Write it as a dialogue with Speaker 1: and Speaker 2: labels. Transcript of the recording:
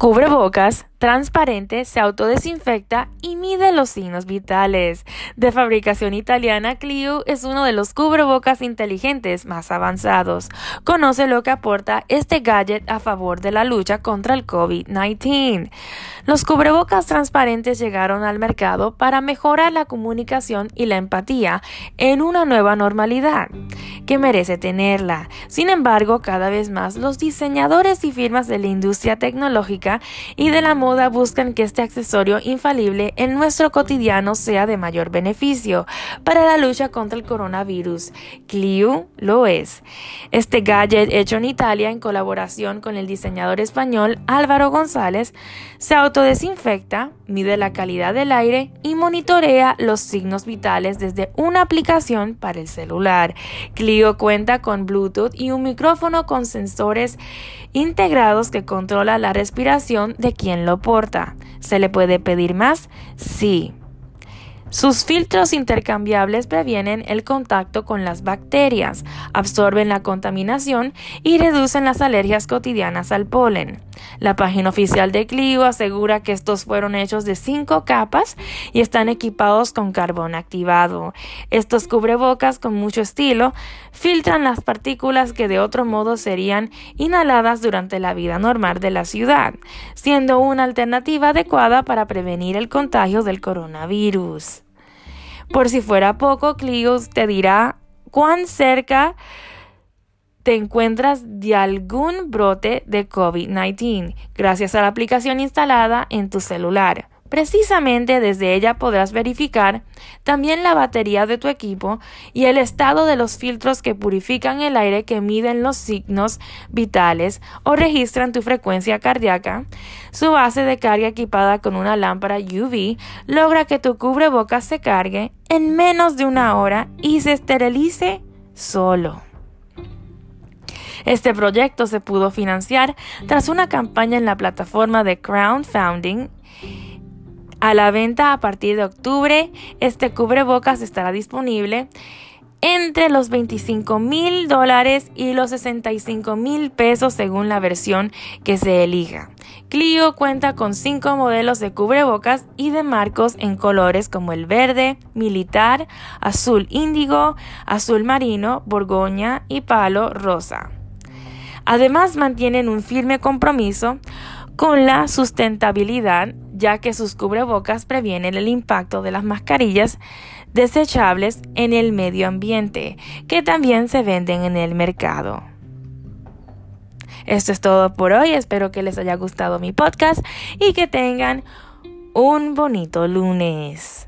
Speaker 1: Cubrebocas transparente, se autodesinfecta y mide los signos vitales. De fabricación italiana, Clio es uno de los cubrebocas inteligentes más avanzados. Conoce lo que aporta este gadget a favor de la lucha contra el COVID-19. Los cubrebocas transparentes llegaron al mercado para mejorar la comunicación y la empatía en una nueva normalidad que merece tenerla. Sin embargo, cada vez más los diseñadores y firmas de la industria tecnológica y de la buscan que este accesorio infalible en nuestro cotidiano sea de mayor beneficio para la lucha contra el coronavirus. Clio lo es. Este gadget hecho en Italia en colaboración con el diseñador español Álvaro González se autodesinfecta, mide la calidad del aire y monitorea los signos vitales desde una aplicación para el celular. Clio cuenta con Bluetooth y un micrófono con sensores integrados que controla la respiración de quien lo ¿Se le puede pedir más? Sí. Sus filtros intercambiables previenen el contacto con las bacterias, absorben la contaminación y reducen las alergias cotidianas al polen. La página oficial de Clio asegura que estos fueron hechos de cinco capas y están equipados con carbón activado. Estos cubrebocas con mucho estilo filtran las partículas que de otro modo serían inhaladas durante la vida normal de la ciudad, siendo una alternativa adecuada para prevenir el contagio del coronavirus. Por si fuera poco, Clio te dirá cuán cerca te encuentras de algún brote de COVID-19 gracias a la aplicación instalada en tu celular. Precisamente desde ella podrás verificar también la batería de tu equipo y el estado de los filtros que purifican el aire que miden los signos vitales o registran tu frecuencia cardíaca. Su base de carga equipada con una lámpara UV logra que tu cubrebocas se cargue en menos de una hora y se esterilice solo. Este proyecto se pudo financiar tras una campaña en la plataforma de crowdfunding a la venta a partir de octubre. Este cubrebocas estará disponible entre los 25 mil dólares y los 65 mil pesos según la versión que se elija. Clio cuenta con cinco modelos de cubrebocas y de marcos en colores como el verde, militar, azul índigo, azul marino, borgoña y palo rosa. Además mantienen un firme compromiso con la sustentabilidad ya que sus cubrebocas previenen el impacto de las mascarillas desechables en el medio ambiente, que también se venden en el mercado. Esto es todo por hoy, espero que les haya gustado mi podcast y que tengan un bonito lunes.